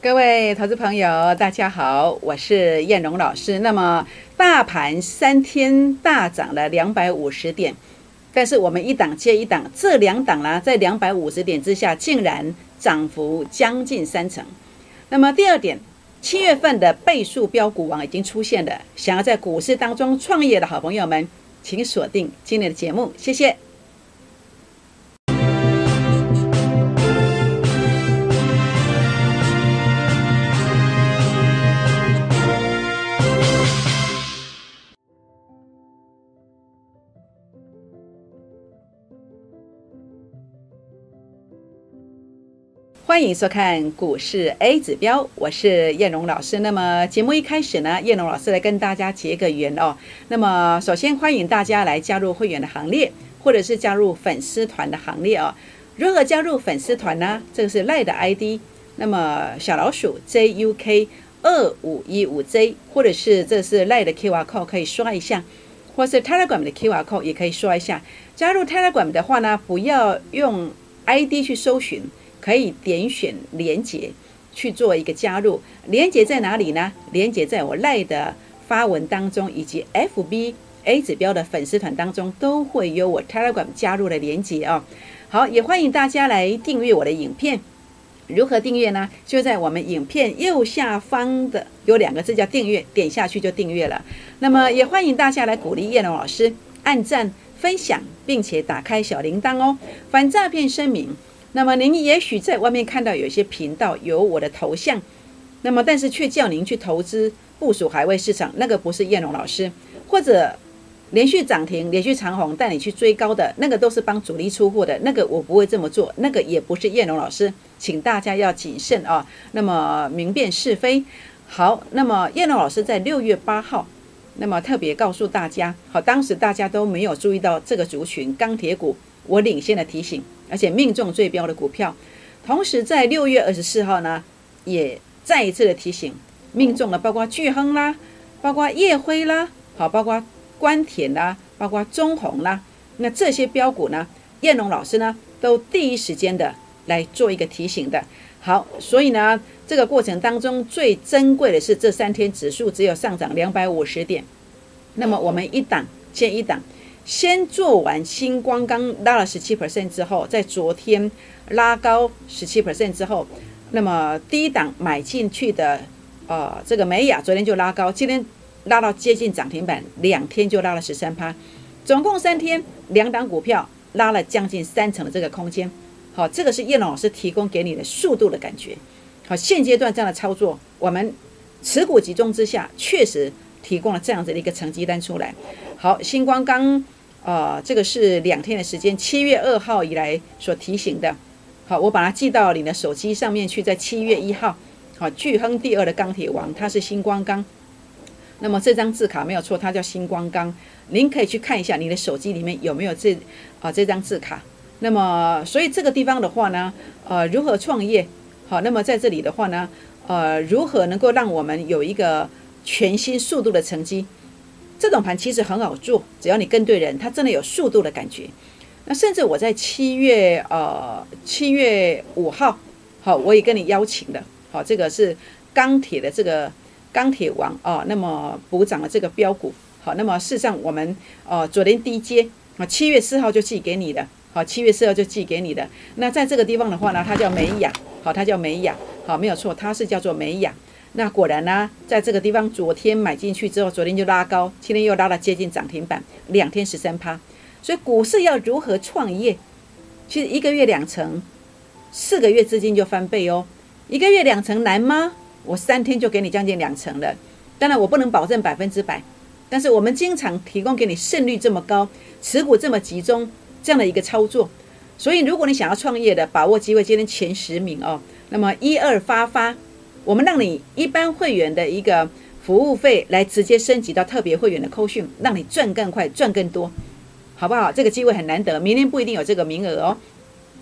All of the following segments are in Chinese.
各位投资朋友，大家好，我是燕荣老师。那么，大盘三天大涨了两百五十点，但是我们一档接一档，这两档呢，在两百五十点之下，竟然涨幅将近三成。那么第二点，七月份的倍数标股王已经出现了，想要在股市当中创业的好朋友们，请锁定今天的节目，谢谢。欢迎收看股市 A 指标，我是燕荣老师。那么节目一开始呢，燕荣老师来跟大家结个缘哦。那么首先欢迎大家来加入会员的行列，或者是加入粉丝团的行列哦。如何加入粉丝团呢？这个是赖的 ID，那么小老鼠 JUK 二五一五 J，或者是这是赖的 QR code 可以刷一下，或是 Telegram 的 QR code 也可以刷一下。加入 Telegram 的话呢，不要用 ID 去搜寻。可以点选连接去做一个加入，连接在哪里呢？连接在我赖的发文当中，以及 FB A 指标的粉丝团当中，都会有我 Telegram 加入的连接哦。好，也欢迎大家来订阅我的影片。如何订阅呢？就在我们影片右下方的有两个字叫订阅，点下去就订阅了。那么也欢迎大家来鼓励叶龙老师按赞、分享，并且打开小铃铛哦，反诈骗声明。那么您也许在外面看到有些频道有我的头像，那么但是却叫您去投资部署海外市场，那个不是燕龙老师，或者连续涨停、连续长红带你去追高的那个都是帮主力出货的，那个我不会这么做，那个也不是燕龙老师，请大家要谨慎啊。那么明辨是非。好，那么燕龙老师在六月八号，那么特别告诉大家，好，当时大家都没有注意到这个族群钢铁股，我领先的提醒。而且命中最标的股票，同时在六月二十四号呢，也再一次的提醒，命中了包括巨亨啦，包括夜辉啦，好，包括关田啦，包括中红啦，那这些标股呢，燕龙老师呢都第一时间的来做一个提醒的。好，所以呢，这个过程当中最珍贵的是这三天指数只有上涨两百五十点，那么我们一档接一档。先做完星光刚拉了十七 percent 之后，在昨天拉高十七 percent 之后，那么低档买进去的，呃，这个美雅昨天就拉高，今天拉到接近涨停板，两天就拉了十三趴，总共三天两档股票拉了将近三成的这个空间。好，这个是叶龙老师提供给你的速度的感觉。好，现阶段这样的操作，我们持股集中之下，确实提供了这样子的一个成绩单出来。好，星光刚。呃，这个是两天的时间，七月二号以来所提醒的。好，我把它记到你的手机上面去，在七月一号。好，巨亨第二的钢铁王，它是星光钢。那么这张字卡没有错，它叫星光钢。您可以去看一下你的手机里面有没有这啊这张字卡。那么，所以这个地方的话呢，呃，如何创业？好，那么在这里的话呢，呃，如何能够让我们有一个全新速度的成绩？这种盘其实很好做，只要你跟对人，它真的有速度的感觉。那甚至我在七月呃七月五号，好，我也跟你邀请的，好，这个是钢铁的这个钢铁王啊，那么补涨了这个标股，好，那么事实上我们呃昨天低阶啊，七月四号就寄给你的，好，七月四号就寄给你的。那在这个地方的话呢，它叫美雅，好，它叫美雅，好，没有错，它是叫做美雅。那果然呢，在这个地方，昨天买进去之后，昨天就拉高，今天又拉了接近涨停板，两天十三趴。所以股市要如何创业？其实一个月两成，四个月资金就翻倍哦。一个月两成难吗？我三天就给你将近两成了。当然我不能保证百分之百，但是我们经常提供给你胜率这么高、持股这么集中这样的一个操作。所以如果你想要创业的，把握机会，今天前十名哦。那么一二发发。我们让你一般会员的一个服务费来直接升级到特别会员的扣讯，让你赚更快、赚更多，好不好？这个机会很难得，明年不一定有这个名额哦。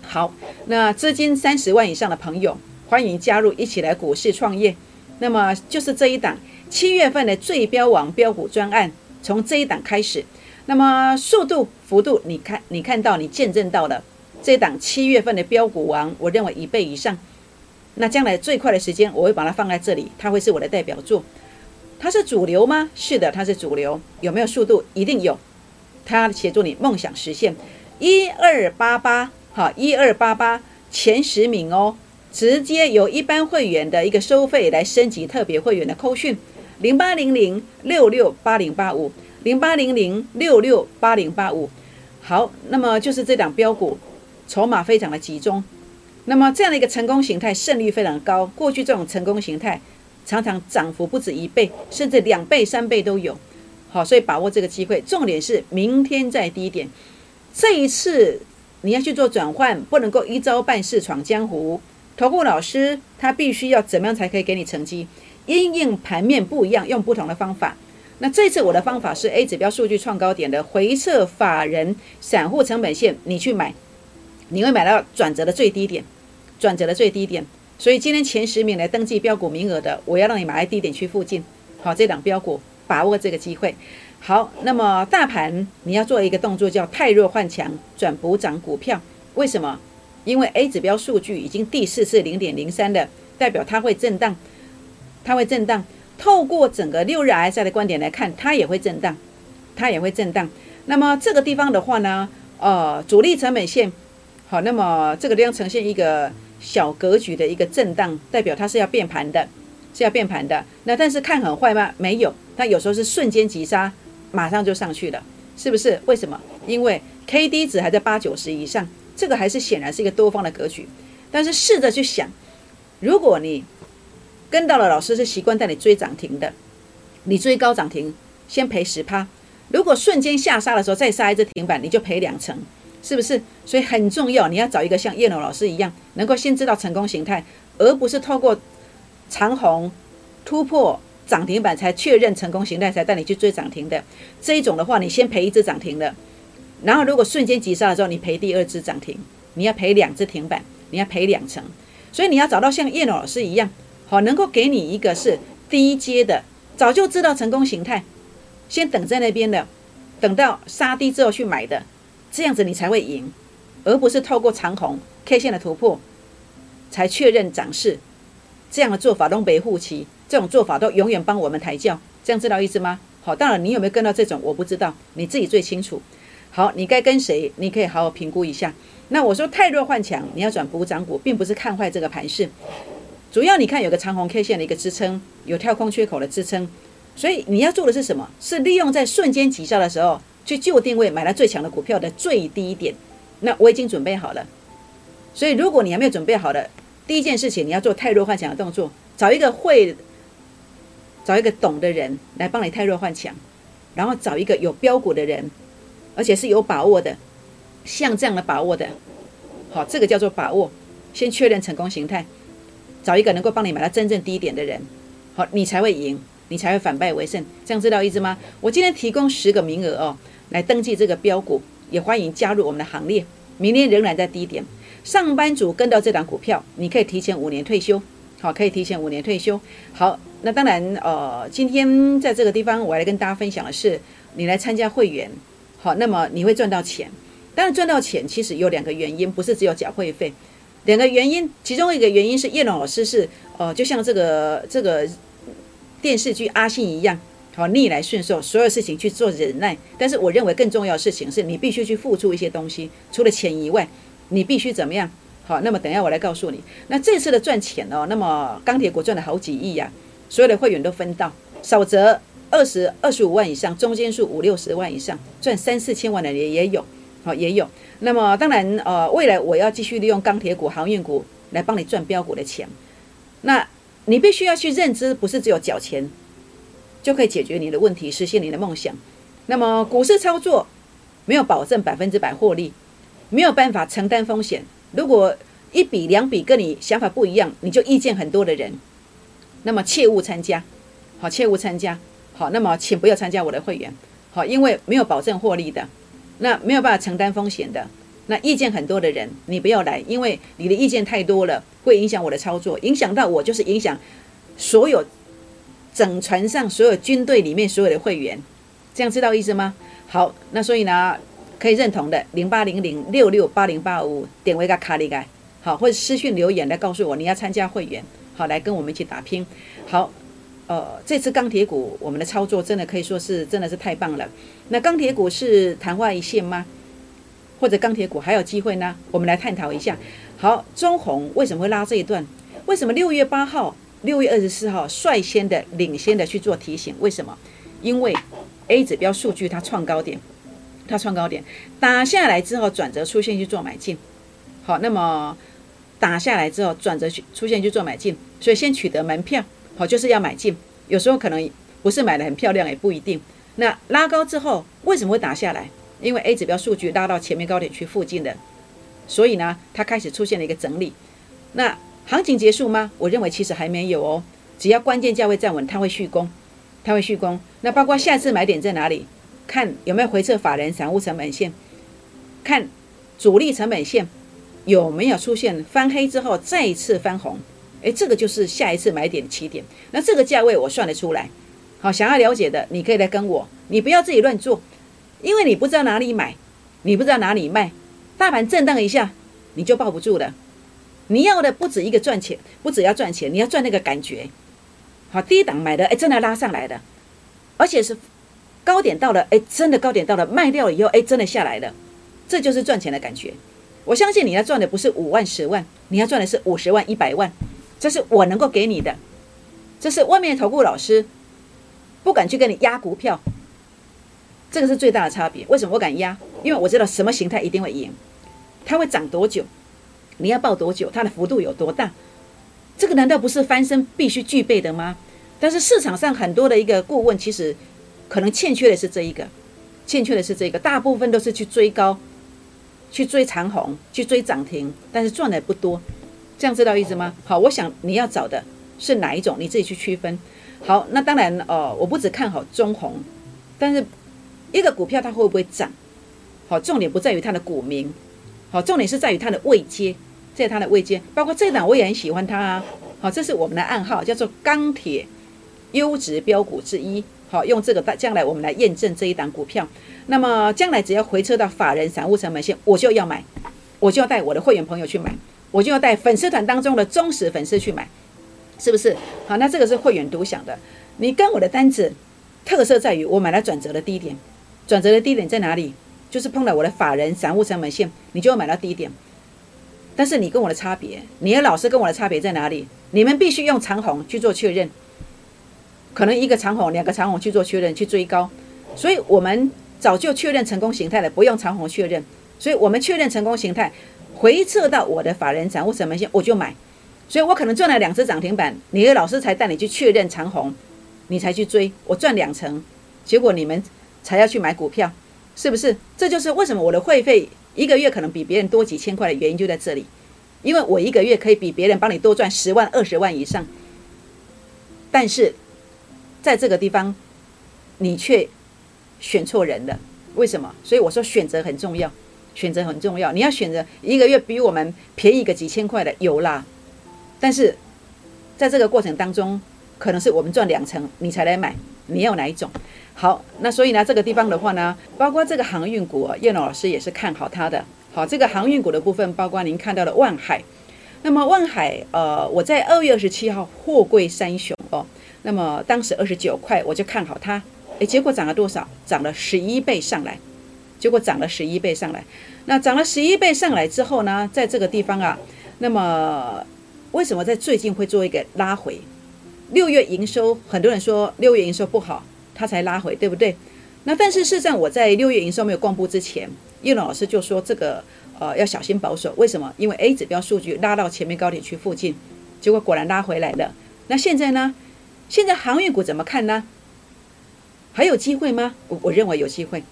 好，那资金三十万以上的朋友，欢迎加入，一起来股市创业。那么就是这一档七月份的最标王标股专案，从这一档开始。那么速度、幅度，你看，你看到，你见证到了这一档七月份的标股王，我认为一倍以上。那将来最快的时间，我会把它放在这里，它会是我的代表作。它是主流吗？是的，它是主流。有没有速度？一定有。它协助你梦想实现。一二八八，好，一二八八前十名哦，直接由一般会员的一个收费来升级特别会员的扣讯，零八零零六六八零八五，零八零零六六八零八五。好，那么就是这档标股，筹码非常的集中。那么这样的一个成功形态，胜率非常高。过去这种成功形态，常常涨幅不止一倍，甚至两倍、三倍都有。好，所以把握这个机会。重点是明天在低点。这一次你要去做转换，不能够一招半式闯江湖。投顾老师他必须要怎么样才可以给你成绩？因应盘面不一样，用不同的方法。那这次我的方法是 A 指标数据创高点的回撤法人散户成本线，你去买。你会买到转折的最低点，转折的最低点。所以今天前十名来登记标股名额的，我要让你买在低点区附近。好，这档标股把握这个机会。好，那么大盘你要做一个动作，叫太弱换强转补涨股票。为什么？因为 A 指标数据已经第四次零点零三的，代表它会震荡，它会震荡。透过整个六日 RSI 的观点来看，它也会震荡，它也会震荡。那么这个地方的话呢，呃，主力成本线。好，那么这个地方呈现一个小格局的一个震荡，代表它是要变盘的，是要变盘的。那但是看很坏吗？没有，它有时候是瞬间急杀，马上就上去了，是不是？为什么？因为 K D 值还在八九十以上，这个还是显然是一个多方的格局。但是试着去想，如果你跟到了老师是习惯带你追涨停的，你追高涨停先赔十趴，如果瞬间下杀的时候再杀一只停板，你就赔两成。是不是？所以很重要，你要找一个像叶龙老师一样，能够先知道成功形态，而不是透过长虹突破涨停板才确认成功形态，才带你去追涨停的这一种的话，你先赔一只涨停的，然后如果瞬间急杀的时候，你赔第二只涨停，你要赔两只停板，你要赔两成。所以你要找到像叶龙老师一样，好，能够给你一个是低阶的，早就知道成功形态，先等在那边的，等到杀低之后去买的。这样子你才会赢，而不是透过长虹 K 线的突破才确认涨势。这样的做法都维护期，这种做法都永远帮我们抬轿。这样知道意思吗？好，当然你有没有跟到这种我不知道，你自己最清楚。好，你该跟谁？你可以好好评估一下。那我说太弱换强，你要转补涨股，并不是看坏这个盘势。主要你看有个长虹 K 线的一个支撑，有跳空缺口的支撑，所以你要做的是什么？是利用在瞬间急杀的时候。去就定位买了最强的股票的最低点，那我已经准备好了。所以如果你还没有准备好的，第一件事情你要做太弱换强的动作，找一个会，找一个懂的人来帮你太弱换强，然后找一个有标股的人，而且是有把握的，像这样的把握的，好，这个叫做把握。先确认成功形态，找一个能够帮你买到真正低点的人，好，你才会赢，你才会反败为胜。这样知道意思吗？我今天提供十个名额哦。来登记这个标股，也欢迎加入我们的行列。明天仍然在低点，上班族跟到这档股票，你可以提前五年退休。好，可以提前五年退休。好，那当然，呃，今天在这个地方，我来跟大家分享的是，你来参加会员，好，那么你会赚到钱。当然，赚到钱其实有两个原因，不是只有缴会费。两个原因，其中一个原因是叶龙老师是，呃，就像这个这个电视剧阿信一样。好，逆来顺受，所有事情去做忍耐。但是我认为更重要的事情是你必须去付出一些东西，除了钱以外，你必须怎么样？好，那么等下我来告诉你。那这次的赚钱哦，那么钢铁股赚了好几亿呀，所有的会员都分到，少则二十二十五万以上，中间数五六十万以上，赚三四千万的也也有，好也有。那么当然呃，未来我要继续利用钢铁股、航运股来帮你赚标股的钱。那你必须要去认知，不是只有缴钱。就可以解决你的问题，实现你的梦想。那么股市操作没有保证百分之百获利，没有办法承担风险。如果一笔两笔跟你想法不一样，你就意见很多的人，那么切勿参加。好，切勿参加。好，那么请不要参加我的会员。好，因为没有保证获利的，那没有办法承担风险的，那意见很多的人，你不要来，因为你的意见太多了，会影响我的操作，影响到我就是影响所有。整船上所有军队里面所有的会员，这样知道意思吗？好，那所以呢，可以认同的零八零零六六八零八五点位个卡里盖，好，或者私讯留言来告诉我你要参加会员，好，来跟我们一起打拼。好，呃，这次钢铁股我们的操作真的可以说是真的是太棒了。那钢铁股是昙花一现吗？或者钢铁股还有机会呢？我们来探讨一下。好，中红为什么会拉这一段？为什么六月八号、六月二十四号率先的、领先的去做提醒？为什么？因为 A 指标数据它创高点，它创高点打下来之后转折出现去做买进。好，那么打下来之后转折去出现去做买进，所以先取得门票，好，就是要买进。有时候可能不是买的很漂亮，也不一定。那拉高之后为什么会打下来？因为 A 指标数据拉到前面高点区附近的，所以呢，它开始出现了一个整理。那行情结束吗？我认为其实还没有哦。只要关键价位站稳，它会续攻，它会续攻。那包括下次买点在哪里？看有没有回撤法人散户成本线，看主力成本线有没有出现翻黑之后再一次翻红。诶，这个就是下一次买点的起点。那这个价位我算得出来。好，想要了解的，你可以来跟我，你不要自己乱做。因为你不知道哪里买，你不知道哪里卖，大盘震荡一下，你就抱不住了。你要的不止一个赚钱，不只要赚钱，你要赚那个感觉。好，低档买的，哎，真的拉上来的，而且是高点到了，哎，真的高点到了，卖掉了以后，哎，真的下来了，这就是赚钱的感觉。我相信你要赚的不是五万、十万，你要赚的是五十万、一百万，这是我能够给你的，这是外面的投顾老师不敢去跟你压股票。这个是最大的差别。为什么我敢压？因为我知道什么形态一定会赢，它会涨多久，你要报多久，它的幅度有多大？这个难道不是翻身必须具备的吗？但是市场上很多的一个顾问，其实可能欠缺的是这一个，欠缺的是这个，大部分都是去追高，去追长红，去追涨停，但是赚的不多。这样知道意思吗？好，我想你要找的是哪一种，你自己去区分。好，那当然哦，我不只看好中红，但是。一个股票它会不会涨？好，重点不在于它的股名，好，重点是在于它的位阶，在它的位阶。包括这档我也很喜欢它啊，好，这是我们的暗号，叫做钢铁优质标股之一。好，用这个将来我们来验证这一档股票。那么将来只要回撤到法人散户成本线，我就要买，我就要带我的会员朋友去买，我就要带粉丝团当中的忠实粉丝去买，是不是？好，那这个是会员独享的。你跟我的单子特色在于我买了转折的低点。转折的低点在哪里？就是碰到我的法人散户成本线，你就会买到低点。但是你跟我的差别，你的老师跟我的差别在哪里？你们必须用长虹去做确认，可能一个长虹、两个长虹去做确认，去追高。所以我们早就确认成功形态了，不用长虹确认。所以我们确认成功形态，回撤到我的法人散户成本线，我就买。所以我可能赚了两只涨停板，你的老师才带你去确认长虹，你才去追，我赚两成，结果你们。才要去买股票，是不是？这就是为什么我的会费一个月可能比别人多几千块的原因就在这里，因为我一个月可以比别人帮你多赚十万、二十万以上，但是在这个地方你却选错人了，为什么？所以我说选择很重要，选择很重要。你要选择一个月比我们便宜个几千块的有啦，但是在这个过程当中，可能是我们赚两成，你才来买，你要哪一种？好，那所以呢，这个地方的话呢，包括这个航运股，叶老师也是看好它的。好，这个航运股的部分，包括您看到的万海。那么万海，呃，我在二月二十七号货柜三雄哦，那么当时二十九块，我就看好它。诶，结果涨了多少？涨了十一倍上来。结果涨了十一倍上来。那涨了十一倍上来之后呢，在这个地方啊，那么为什么在最近会做一个拉回？六月营收，很多人说六月营收不好。它才拉回，对不对？那但是事实上，我在六月营收没有公布之前，叶老师就说这个呃要小心保守。为什么？因为 A 指标数据拉到前面高点区附近，结果果然拉回来了。那现在呢？现在航运股怎么看呢？还有机会吗？我我认为有机会，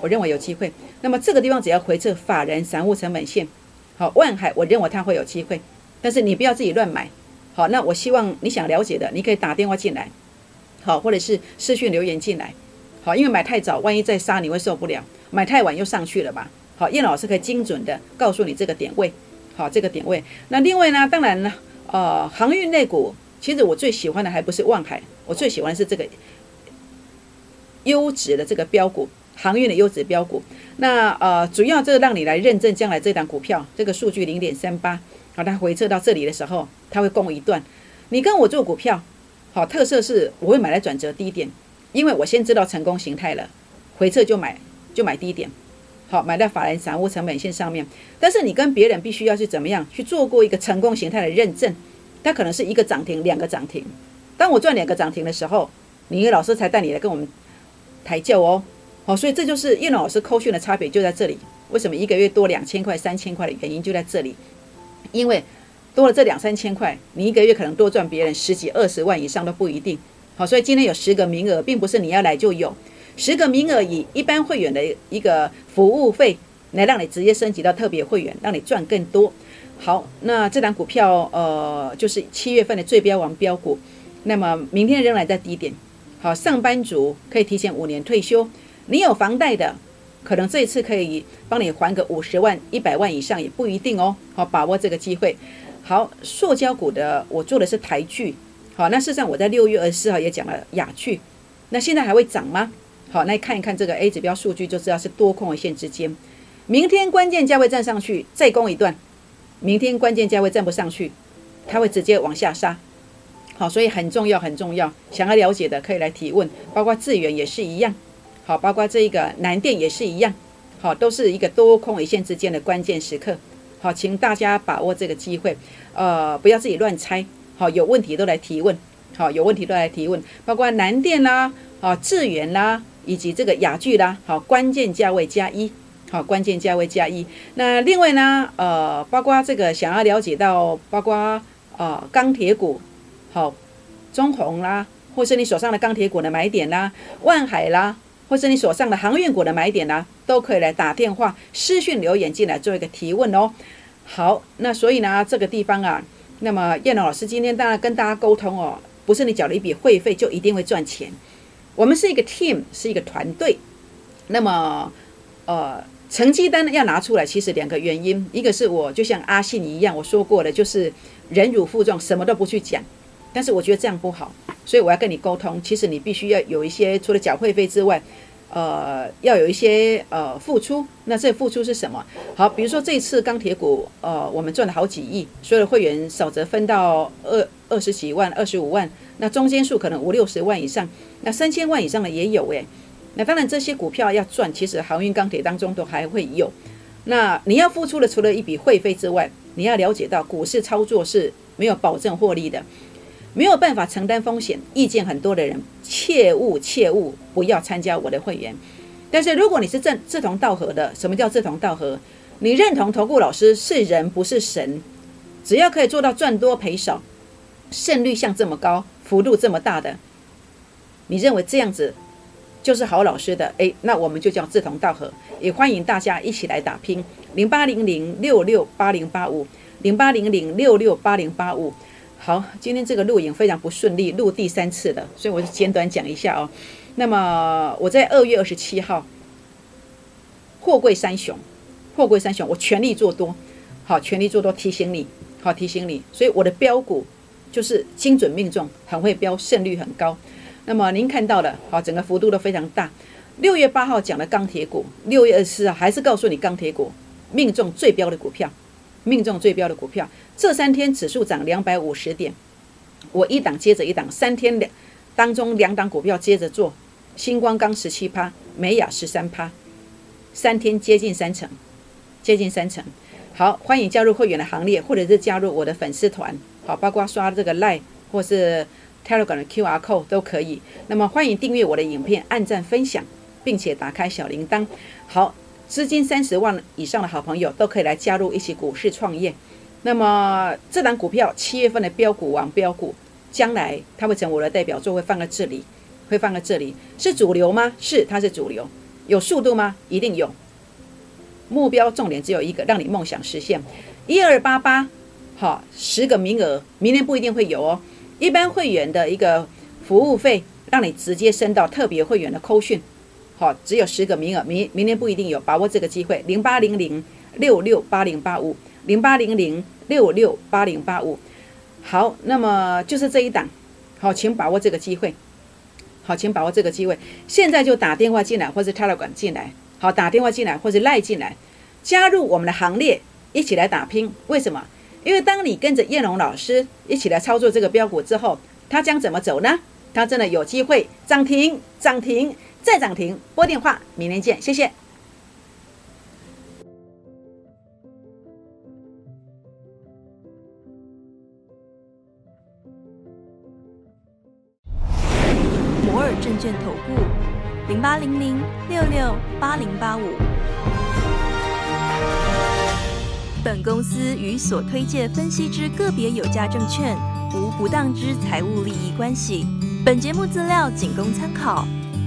我认为有机会。那么这个地方只要回撤法人散户成本线，好，万海我认为它会有机会，但是你不要自己乱买。好，那我希望你想了解的，你可以打电话进来。好，或者是私讯留言进来，好，因为买太早，万一再杀你会受不了；买太晚又上去了吧？好，叶老师可以精准的告诉你这个点位，好，这个点位。那另外呢，当然呢，呃，航运类股，其实我最喜欢的还不是望海，我最喜欢的是这个优质的这个标股，航运的优质标股。那呃，主要这个让你来认证将来这档股票这个数据零点三八，好，它回撤到这里的时候，它会供一段。你跟我做股票，好，特色是我会买来转折低点，因为我先知道成功形态了，回撤就买就买低点，好，买在法人散户成本线上面。但是你跟别人必须要去怎么样去做过一个成功形态的认证，它可能是一个涨停，两个涨停。当我赚两个涨停的时候，你老师才带你来跟我们抬轿哦。好，所以这就是叶老师扣讯的差别就在这里。为什么一个月多两千块、三千块的原因就在这里？因为多了这两三千块，你一个月可能多赚别人十几二十万以上都不一定。好，所以今天有十个名额，并不是你要来就有十个名额，以一般会员的一个服务费来让你直接升级到特别会员，让你赚更多。好，那这档股票呃，就是七月份的最标王标股，那么明天仍然在低点。好，上班族可以提前五年退休。你有房贷的，可能这一次可以帮你还个五十万、一百万以上也不一定哦。好，把握这个机会。好，塑胶股的我做的是台剧。好，那事实上我在六月二十四号也讲了雅剧。那现在还会涨吗？好，那看一看这个 A 指标数据就知道是多空一线之间。明天关键价位站上去再攻一段，明天关键价位站不上去，它会直接往下杀。好，所以很重要很重要。想要了解的可以来提问，包括资源也是一样。好，包括这一个南电也是一样，好，都是一个多空一线之间的关键时刻。好，请大家把握这个机会，呃，不要自己乱猜。好，有问题都来提问。好，有问题都来提问，包括南电啦，好，智源啦，以及这个雅聚啦。好，关键价位加一。好，关键价位加一。那另外呢，呃，包括这个想要了解到，包括呃钢铁股，好，中红啦，或是你手上的钢铁股的买点啦，万海啦。或是你所上的航运股的买点呢，都可以来打电话、私讯留言进来做一个提问哦。好，那所以呢，这个地方啊，那么燕龙老师今天当然跟大家沟通哦，不是你缴了一笔会费就一定会赚钱。我们是一个 team，是一个团队。那么，呃，成绩单要拿出来，其实两个原因，一个是我就像阿信一样，我说过的，就是忍辱负重，什么都不去讲。但是我觉得这样不好，所以我要跟你沟通。其实你必须要有一些除了缴会费之外，呃，要有一些呃付出。那这付出是什么？好，比如说这次钢铁股，呃，我们赚了好几亿，所有的会员少则分到二二十几万、二十五万，那中间数可能五六十万以上，那三千万以上的也有诶。那当然这些股票要赚，其实航运、钢铁当中都还会有。那你要付出的除了一笔会费之外，你要了解到股市操作是没有保证获利的。没有办法承担风险，意见很多的人，切勿切勿不要参加我的会员。但是如果你是正志同道合的，什么叫志同道合？你认同投顾老师是人不是神，只要可以做到赚多赔少，胜率像这么高，幅度这么大的，你认为这样子就是好老师的？诶，那我们就叫志同道合，也欢迎大家一起来打拼。零八零零六六八零八五，零八零零六六八零八五。好，今天这个录影非常不顺利，录第三次了，所以我就简短讲一下哦。那么我在二月二十七号，货柜三雄，货柜三雄，我全力做多，好，全力做多，提醒你，好，提醒你。所以我的标股就是精准命中，很会标，胜率很高。那么您看到的，好，整个幅度都非常大。六月八号讲的钢铁股，六月二十四号还是告诉你钢铁股命中最标的股票。命中最标的股票，这三天指数涨两百五十点，我一档接着一档，三天两当中两档股票接着做，星光钢十七趴，美雅十三趴，三天接近三成，接近三成。好，欢迎加入会员的行列，或者是加入我的粉丝团，好，包括刷这个 Line 或是 Telegram 的 QR Code 都可以。那么欢迎订阅我的影片，按赞分享，并且打开小铃铛。好。资金三十万以上的好朋友都可以来加入一起股市创业。那么这档股票七月份的标股王标股，将来它会成我的代表作，会放在这里，会放在这里。是主流吗？是，它是主流。有速度吗？一定有。目标重点只有一个，让你梦想实现。一二八八，好，十个名额，明年不一定会有哦。一般会员的一个服务费，让你直接升到特别会员的扣讯。好，只有十个名额，明明年不一定有，把握这个机会。零八零零六六八零八五，零八零零六六八零八五。好，那么就是这一档，好，请把握这个机会。好，请把握这个机会，现在就打电话进来，或者 Telegram 进来，好，打电话进来或者赖进来，加入我们的行列，一起来打拼。为什么？因为当你跟着叶龙老师一起来操作这个标股之后，它将怎么走呢？它真的有机会涨停、涨停再涨停。拨电话，明天见，谢谢。摩尔证券投顾零八零零六六八零八五。本公司与所推介分析之个别有价证券无不当之财务利益关系。本节目资料仅供参考，